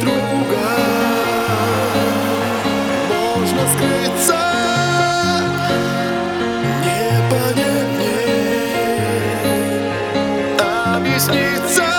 Друга. Можно скрыться Не понять мне а Объясниться.